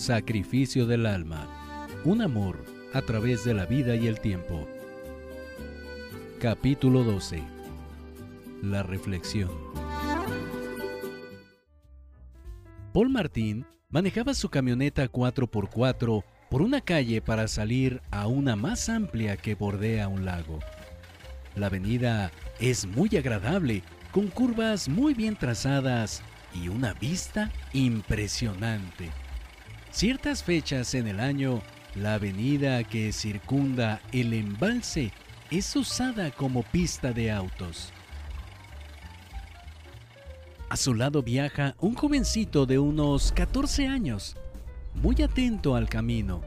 Sacrificio del alma. Un amor a través de la vida y el tiempo. Capítulo 12. La reflexión. Paul Martín manejaba su camioneta 4x4 por una calle para salir a una más amplia que bordea un lago. La avenida es muy agradable, con curvas muy bien trazadas y una vista impresionante. Ciertas fechas en el año, la avenida que circunda el embalse es usada como pista de autos. A su lado viaja un jovencito de unos 14 años, muy atento al camino,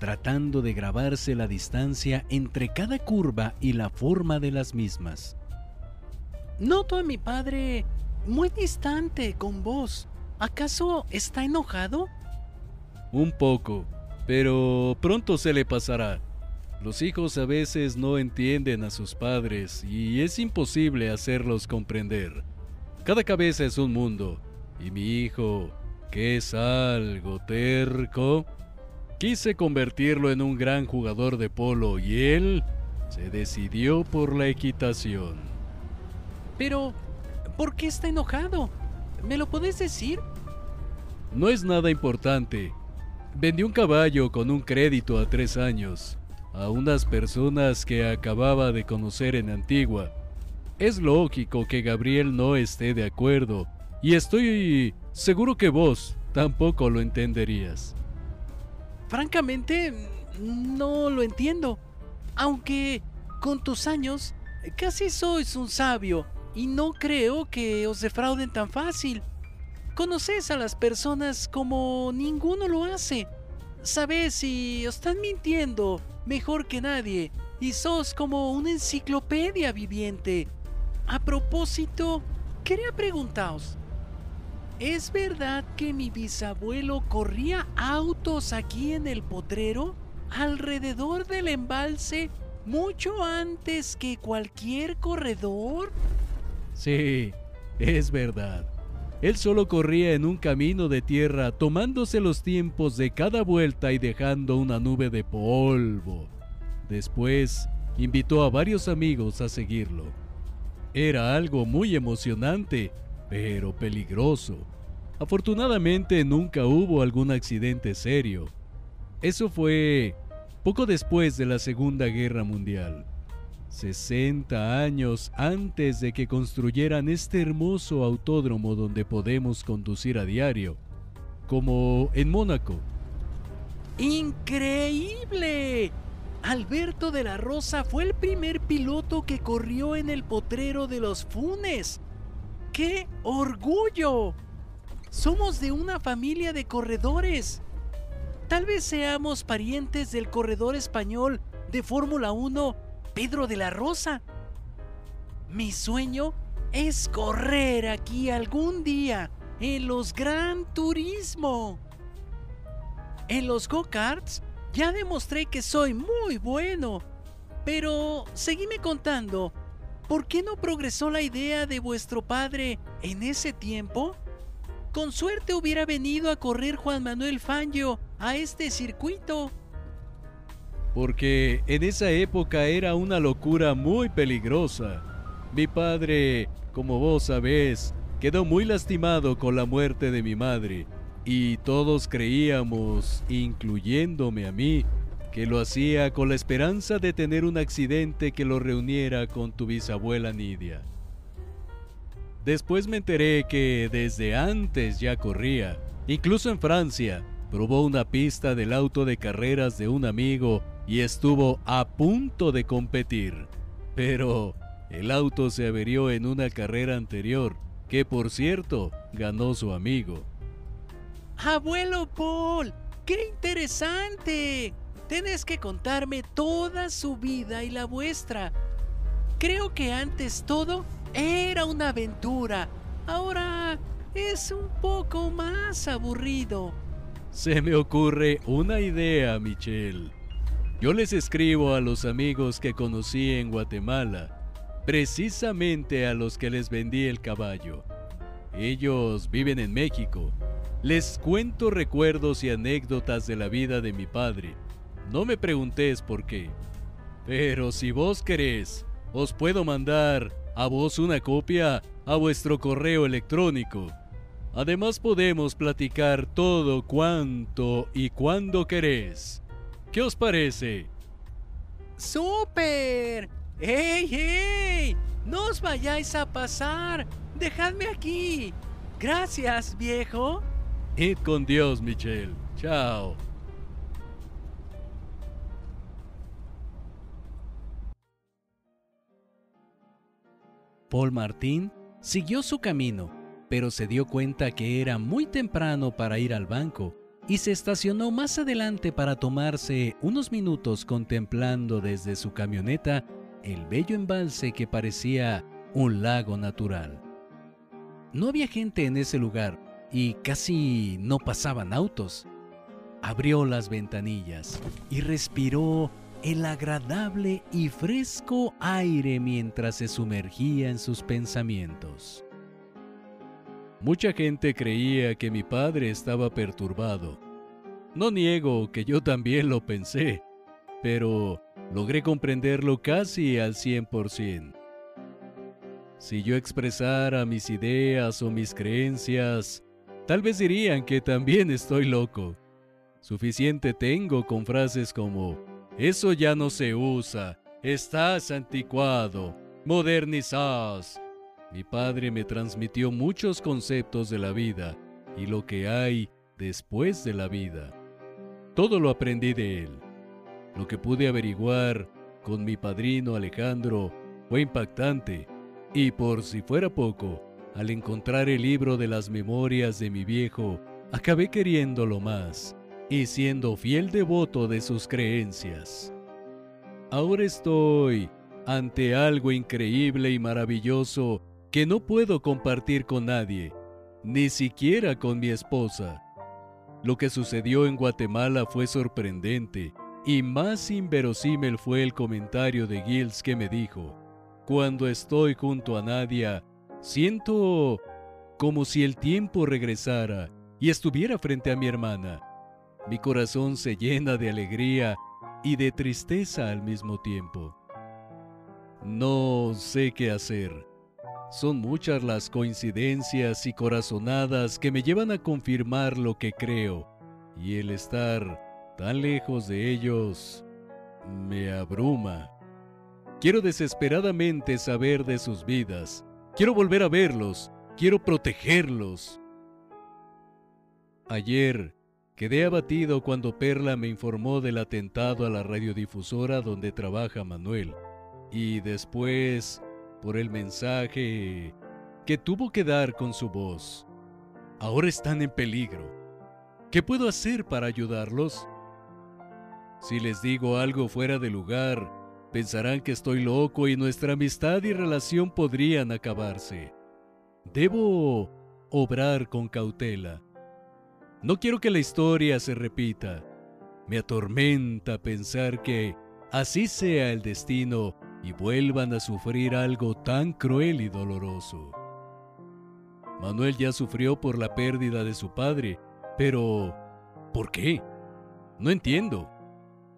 tratando de grabarse la distancia entre cada curva y la forma de las mismas. Noto a mi padre muy distante con vos. ¿Acaso está enojado? Un poco, pero pronto se le pasará. Los hijos a veces no entienden a sus padres y es imposible hacerlos comprender. Cada cabeza es un mundo, y mi hijo, que es algo terco, quise convertirlo en un gran jugador de polo y él se decidió por la equitación. Pero, ¿por qué está enojado? ¿Me lo podés decir? No es nada importante. Vendí un caballo con un crédito a tres años a unas personas que acababa de conocer en Antigua. Es lógico que Gabriel no esté de acuerdo, y estoy seguro que vos tampoco lo entenderías. Francamente, no lo entiendo. Aunque con tus años casi sois un sabio y no creo que os defrauden tan fácil. Conoces a las personas como ninguno lo hace. Sabes si están mintiendo mejor que nadie y sos como una enciclopedia viviente. A propósito, quería preguntaros, ¿es verdad que mi bisabuelo corría autos aquí en el potrero, alrededor del embalse, mucho antes que cualquier corredor? Sí, es verdad. Él solo corría en un camino de tierra tomándose los tiempos de cada vuelta y dejando una nube de polvo. Después, invitó a varios amigos a seguirlo. Era algo muy emocionante, pero peligroso. Afortunadamente nunca hubo algún accidente serio. Eso fue poco después de la Segunda Guerra Mundial. 60 años antes de que construyeran este hermoso autódromo donde podemos conducir a diario, como en Mónaco. ¡Increíble! Alberto de la Rosa fue el primer piloto que corrió en el potrero de los Funes. ¡Qué orgullo! Somos de una familia de corredores. Tal vez seamos parientes del corredor español de Fórmula 1 Pedro de la Rosa. Mi sueño es correr aquí algún día en los Gran Turismo. En los go-karts ya demostré que soy muy bueno. Pero seguime contando, ¿por qué no progresó la idea de vuestro padre en ese tiempo? Con suerte hubiera venido a correr Juan Manuel Fangio a este circuito porque en esa época era una locura muy peligrosa. Mi padre, como vos sabés, quedó muy lastimado con la muerte de mi madre, y todos creíamos, incluyéndome a mí, que lo hacía con la esperanza de tener un accidente que lo reuniera con tu bisabuela Nidia. Después me enteré que desde antes ya corría, incluso en Francia, probó una pista del auto de carreras de un amigo y estuvo a punto de competir. Pero el auto se averió en una carrera anterior, que por cierto ganó su amigo. Abuelo Paul, qué interesante. Tenés que contarme toda su vida y la vuestra. Creo que antes todo era una aventura. Ahora es un poco más aburrido. Se me ocurre una idea, Michelle. Yo les escribo a los amigos que conocí en Guatemala, precisamente a los que les vendí el caballo. Ellos viven en México les cuento recuerdos y anécdotas de la vida de mi padre. No me preguntes por qué. Pero si vos querés, os puedo mandar a vos una copia a vuestro correo electrónico. Además podemos platicar todo cuanto y cuando querés. ¿Qué os parece? ¡Súper! ¡Hey, hey! ¡No os vayáis a pasar! ¡Dejadme aquí! Gracias, viejo. Id con Dios, Michelle. Chao. Paul Martín siguió su camino, pero se dio cuenta que era muy temprano para ir al banco y se estacionó más adelante para tomarse unos minutos contemplando desde su camioneta el bello embalse que parecía un lago natural. No había gente en ese lugar y casi no pasaban autos. Abrió las ventanillas y respiró el agradable y fresco aire mientras se sumergía en sus pensamientos. Mucha gente creía que mi padre estaba perturbado. No niego que yo también lo pensé, pero logré comprenderlo casi al 100%. Si yo expresara mis ideas o mis creencias, tal vez dirían que también estoy loco. Suficiente tengo con frases como, eso ya no se usa, estás anticuado, modernizás, mi padre me transmitió muchos conceptos de la vida y lo que hay después de la vida. Todo lo aprendí de él. Lo que pude averiguar con mi padrino Alejandro fue impactante y por si fuera poco, al encontrar el libro de las memorias de mi viejo, acabé queriéndolo más y siendo fiel devoto de sus creencias. Ahora estoy ante algo increíble y maravilloso que no puedo compartir con nadie, ni siquiera con mi esposa. Lo que sucedió en Guatemala fue sorprendente y más inverosímil fue el comentario de Gilles que me dijo, cuando estoy junto a Nadia, siento como si el tiempo regresara y estuviera frente a mi hermana. Mi corazón se llena de alegría y de tristeza al mismo tiempo. No sé qué hacer. Son muchas las coincidencias y corazonadas que me llevan a confirmar lo que creo, y el estar tan lejos de ellos me abruma. Quiero desesperadamente saber de sus vidas, quiero volver a verlos, quiero protegerlos. Ayer quedé abatido cuando Perla me informó del atentado a la radiodifusora donde trabaja Manuel, y después por el mensaje que tuvo que dar con su voz. Ahora están en peligro. ¿Qué puedo hacer para ayudarlos? Si les digo algo fuera de lugar, pensarán que estoy loco y nuestra amistad y relación podrían acabarse. Debo obrar con cautela. No quiero que la historia se repita. Me atormenta pensar que así sea el destino y vuelvan a sufrir algo tan cruel y doloroso. Manuel ya sufrió por la pérdida de su padre, pero ¿por qué? No entiendo.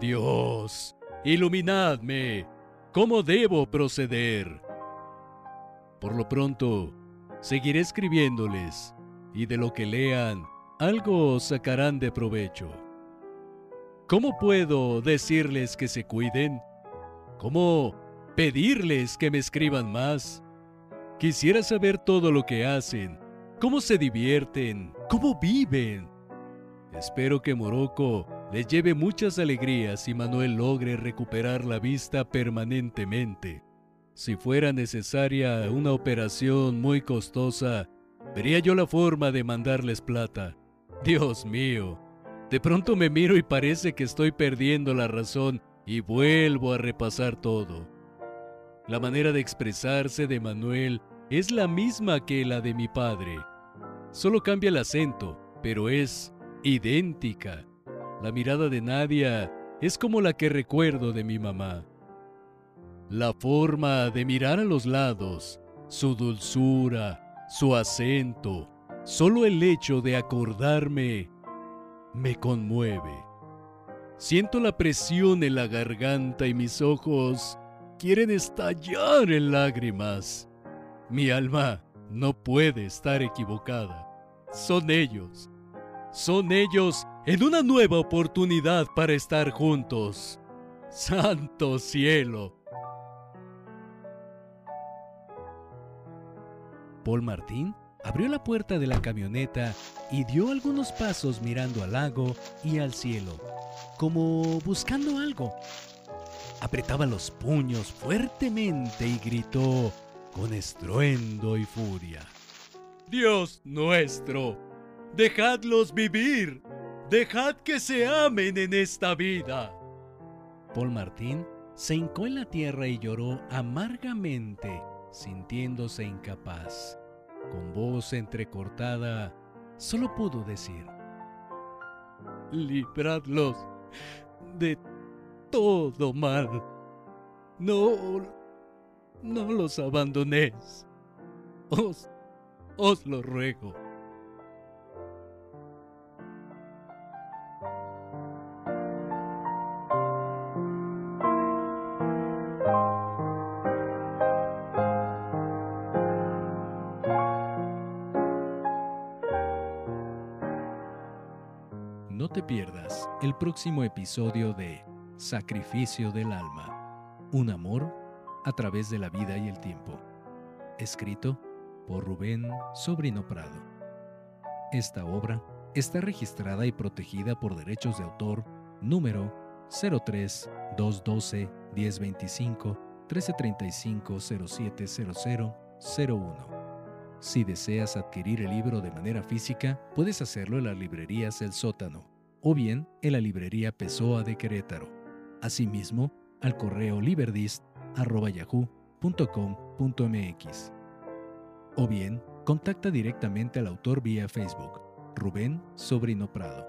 Dios, iluminadme. ¿Cómo debo proceder? Por lo pronto, seguiré escribiéndoles, y de lo que lean, algo sacarán de provecho. ¿Cómo puedo decirles que se cuiden? ¿Cómo pedirles que me escriban más. Quisiera saber todo lo que hacen, cómo se divierten, cómo viven. Espero que Morocco les lleve muchas alegrías y Manuel logre recuperar la vista permanentemente. Si fuera necesaria una operación muy costosa, vería yo la forma de mandarles plata. Dios mío, de pronto me miro y parece que estoy perdiendo la razón y vuelvo a repasar todo. La manera de expresarse de Manuel es la misma que la de mi padre. Solo cambia el acento, pero es idéntica. La mirada de Nadia es como la que recuerdo de mi mamá. La forma de mirar a los lados, su dulzura, su acento, Solo el hecho de acordarme me conmueve. Siento la presión en la garganta y mis ojos quieren estallar en lágrimas. Mi alma no puede estar equivocada. Son ellos. Son ellos en una nueva oportunidad para estar juntos. Santo cielo. Paul Martín abrió la puerta de la camioneta y dio algunos pasos mirando al lago y al cielo, como buscando algo. Apretaba los puños fuertemente y gritó con estruendo y furia. Dios nuestro, dejadlos vivir, dejad que se amen en esta vida. Paul Martín se hincó en la tierra y lloró amargamente, sintiéndose incapaz. Con voz entrecortada, solo pudo decir, libradlos de todo mal. No, no los abandonéis. Os, os lo ruego. No te pierdas el próximo episodio de Sacrificio del Alma. Un amor a través de la vida y el tiempo. Escrito por Rubén Sobrino Prado. Esta obra está registrada y protegida por derechos de autor número 03 212 1025 1335 0700 01. Si deseas adquirir el libro de manera física, puedes hacerlo en las librerías El Sótano o bien en la librería Pessoa de Querétaro. Asimismo, al correo liberdist.yahoo.com.mx. O bien, contacta directamente al autor vía Facebook, Rubén Sobrino Prado.